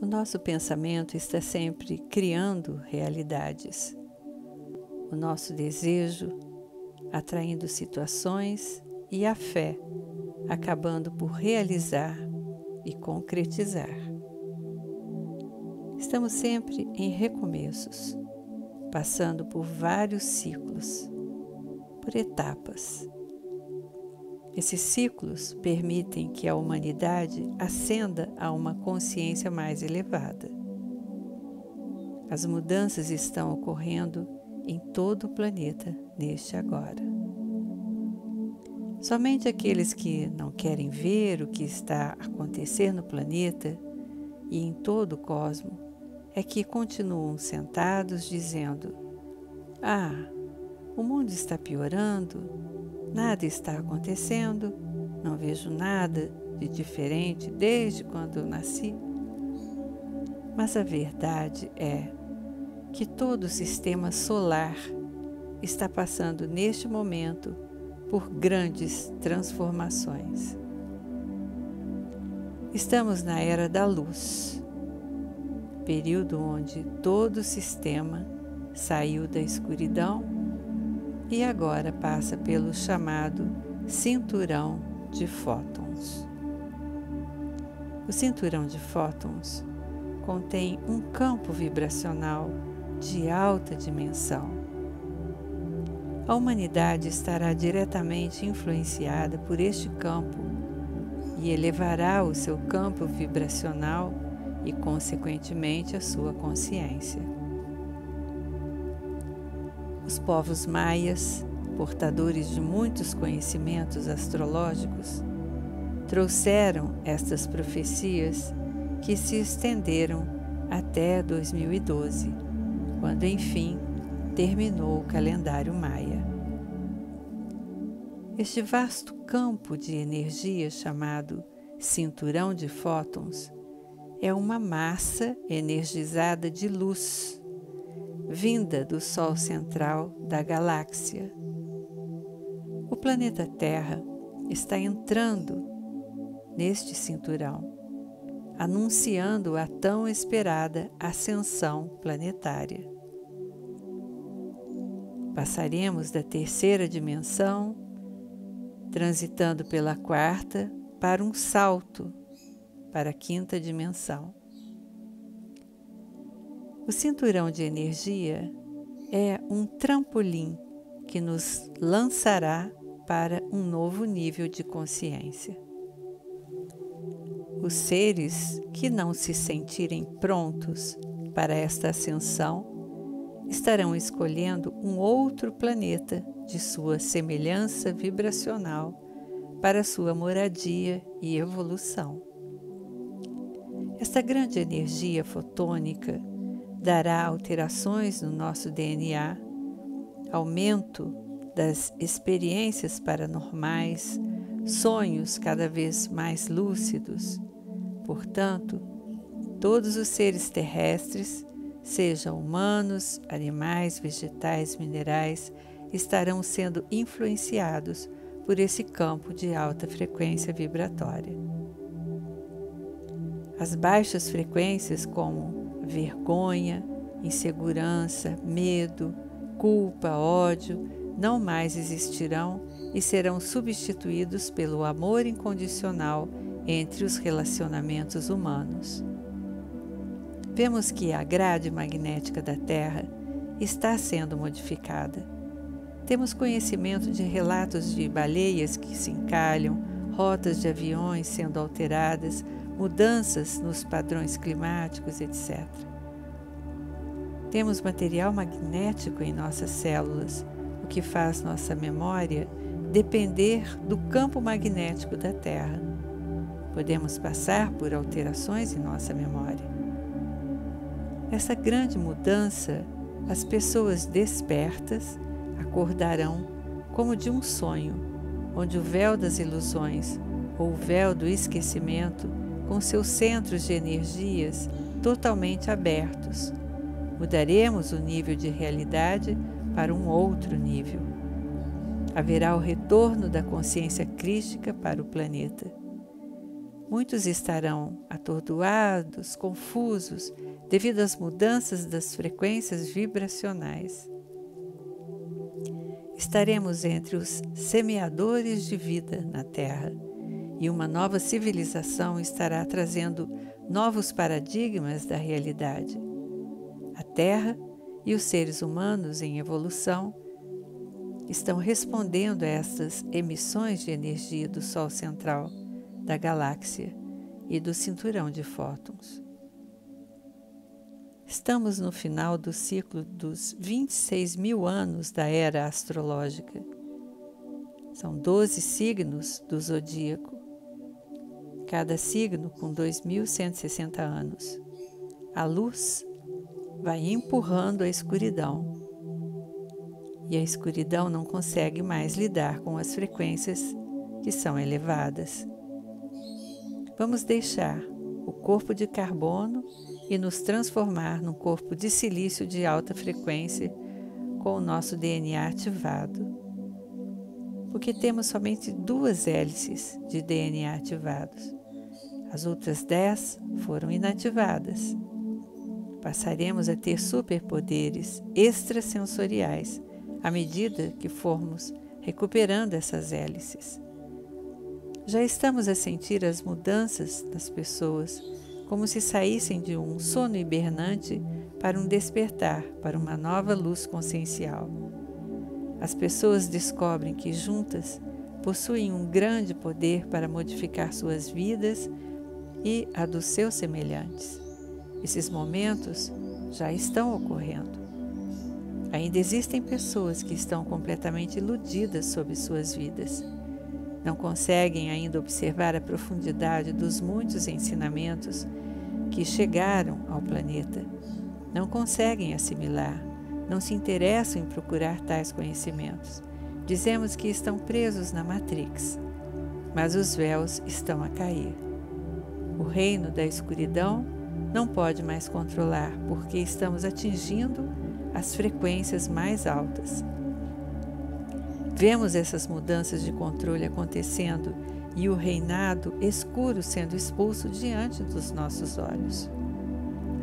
O nosso pensamento está sempre criando realidades. O nosso desejo atraindo situações e a fé acabando por realizar e concretizar. Estamos sempre em recomeços, passando por vários ciclos, por etapas. Esses ciclos permitem que a humanidade ascenda a uma consciência mais elevada. As mudanças estão ocorrendo em todo o planeta neste agora. Somente aqueles que não querem ver o que está a acontecer no planeta e em todo o cosmo é que continuam sentados dizendo: Ah, o mundo está piorando, Nada está acontecendo, não vejo nada de diferente desde quando eu nasci. Mas a verdade é que todo o sistema solar está passando neste momento por grandes transformações. Estamos na era da luz, período onde todo o sistema saiu da escuridão e agora passa pelo chamado cinturão de fótons. O cinturão de fótons contém um campo vibracional de alta dimensão. A humanidade estará diretamente influenciada por este campo e elevará o seu campo vibracional e, consequentemente, a sua consciência. Os povos maias, portadores de muitos conhecimentos astrológicos, trouxeram estas profecias que se estenderam até 2012, quando enfim terminou o calendário maia. Este vasto campo de energia chamado cinturão de fótons é uma massa energizada de luz vinda do Sol central da galáxia. O planeta Terra está entrando neste cinturão, anunciando a tão esperada ascensão planetária. Passaremos da terceira dimensão, transitando pela quarta, para um salto para a quinta dimensão. O cinturão de energia é um trampolim que nos lançará para um novo nível de consciência. Os seres que não se sentirem prontos para esta ascensão estarão escolhendo um outro planeta de sua semelhança vibracional para sua moradia e evolução. Esta grande energia fotônica dará alterações no nosso DNA, aumento das experiências paranormais, sonhos cada vez mais lúcidos. Portanto, todos os seres terrestres, sejam humanos, animais, vegetais, minerais, estarão sendo influenciados por esse campo de alta frequência vibratória. As baixas frequências, como vergonha, insegurança, medo, culpa, ódio não mais existirão e serão substituídos pelo amor incondicional entre os relacionamentos humanos. Vemos que a grade magnética da Terra está sendo modificada. Temos conhecimento de relatos de baleias que se encalham, rotas de aviões sendo alteradas, mudanças nos padrões climáticos, etc. Temos material magnético em nossas células, o que faz nossa memória depender do campo magnético da Terra. Podemos passar por alterações em nossa memória. Essa grande mudança, as pessoas despertas acordarão como de um sonho, onde o véu das ilusões ou o véu do esquecimento com seus centros de energias totalmente abertos. Mudaremos o nível de realidade para um outro nível. Haverá o retorno da consciência crística para o planeta. Muitos estarão atordoados, confusos, devido às mudanças das frequências vibracionais. Estaremos entre os semeadores de vida na Terra e uma nova civilização estará trazendo novos paradigmas da realidade. A Terra e os seres humanos em evolução estão respondendo a estas emissões de energia do Sol central, da galáxia e do cinturão de fótons. Estamos no final do ciclo dos 26 mil anos da era astrológica. São 12 signos do zodíaco, cada signo com 2.160 anos. A luz vai empurrando a escuridão. E a escuridão não consegue mais lidar com as frequências que são elevadas. Vamos deixar o corpo de carbono e nos transformar num corpo de silício de alta frequência com o nosso DNA ativado. Porque temos somente duas hélices de DNA ativados. As outras dez foram inativadas passaremos a ter superpoderes extrasensoriais à medida que formos recuperando essas hélices. Já estamos a sentir as mudanças das pessoas como se saíssem de um sono hibernante para um despertar para uma nova luz consciencial. As pessoas descobrem que juntas possuem um grande poder para modificar suas vidas e a dos seus semelhantes. Esses momentos já estão ocorrendo. Ainda existem pessoas que estão completamente iludidas sobre suas vidas. Não conseguem ainda observar a profundidade dos muitos ensinamentos que chegaram ao planeta. Não conseguem assimilar, não se interessam em procurar tais conhecimentos. Dizemos que estão presos na Matrix, mas os véus estão a cair. O reino da escuridão não pode mais controlar porque estamos atingindo as frequências mais altas. Vemos essas mudanças de controle acontecendo e o reinado escuro sendo expulso diante dos nossos olhos.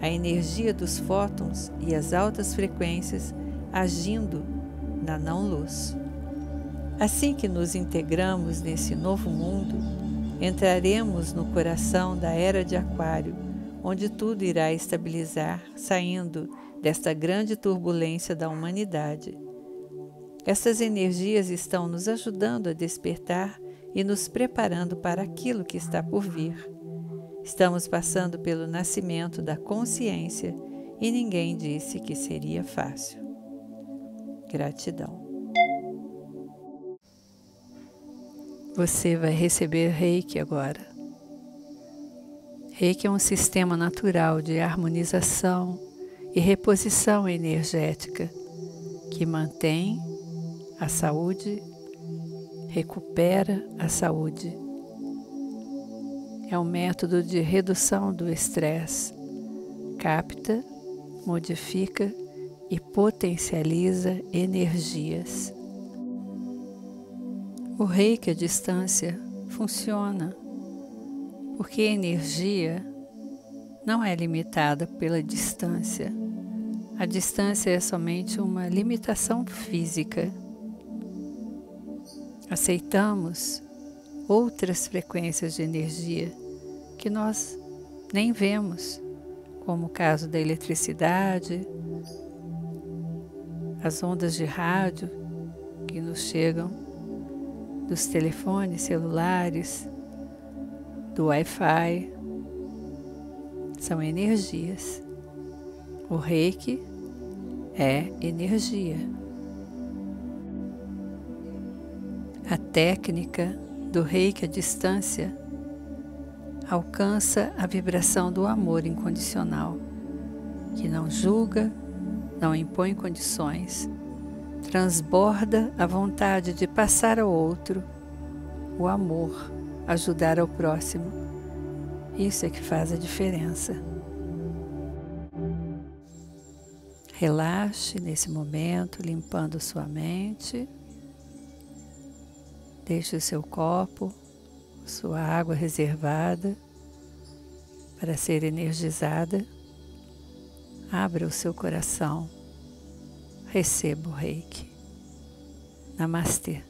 A energia dos fótons e as altas frequências agindo na não-luz. Assim que nos integramos nesse novo mundo, entraremos no coração da era de Aquário onde tudo irá estabilizar, saindo desta grande turbulência da humanidade. Essas energias estão nos ajudando a despertar e nos preparando para aquilo que está por vir. Estamos passando pelo nascimento da consciência e ninguém disse que seria fácil. Gratidão. Você vai receber reiki agora. Reiki é um sistema natural de harmonização e reposição energética que mantém a saúde, recupera a saúde. É um método de redução do estresse, capta, modifica e potencializa energias. O reiki à distância funciona porque a energia não é limitada pela distância. A distância é somente uma limitação física. Aceitamos outras frequências de energia que nós nem vemos, como o caso da eletricidade, as ondas de rádio que nos chegam dos telefones celulares, do Wi-Fi. São energias. O reiki é energia. A técnica do reiki à distância alcança a vibração do amor incondicional, que não julga, não impõe condições, transborda a vontade de passar ao outro o amor ajudar ao próximo. Isso é que faz a diferença. Relaxe nesse momento, limpando sua mente. Deixe o seu copo sua água reservada para ser energizada, abra o seu coração, receba o reiki. Namastê.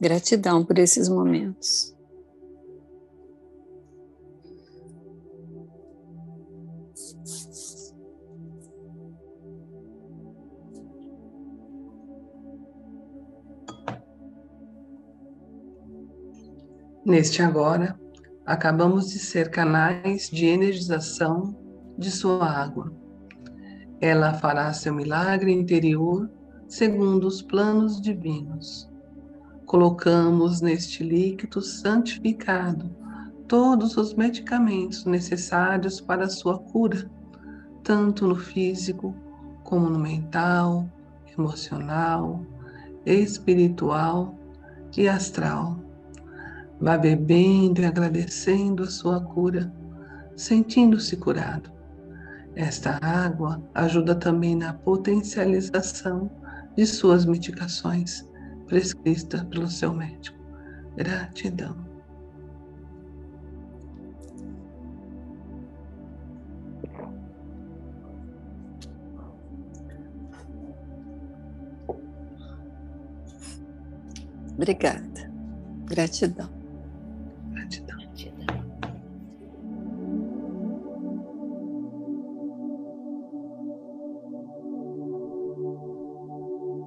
Gratidão por esses momentos. Neste agora, acabamos de ser canais de energização de sua água. Ela fará seu milagre interior segundo os planos divinos. Colocamos neste líquido santificado todos os medicamentos necessários para a sua cura, tanto no físico como no mental, emocional, espiritual e astral. Vá bebendo e agradecendo a sua cura, sentindo-se curado. Esta água ajuda também na potencialização de suas medicações prescritas pelo seu médico. Gratidão. Obrigada. Gratidão.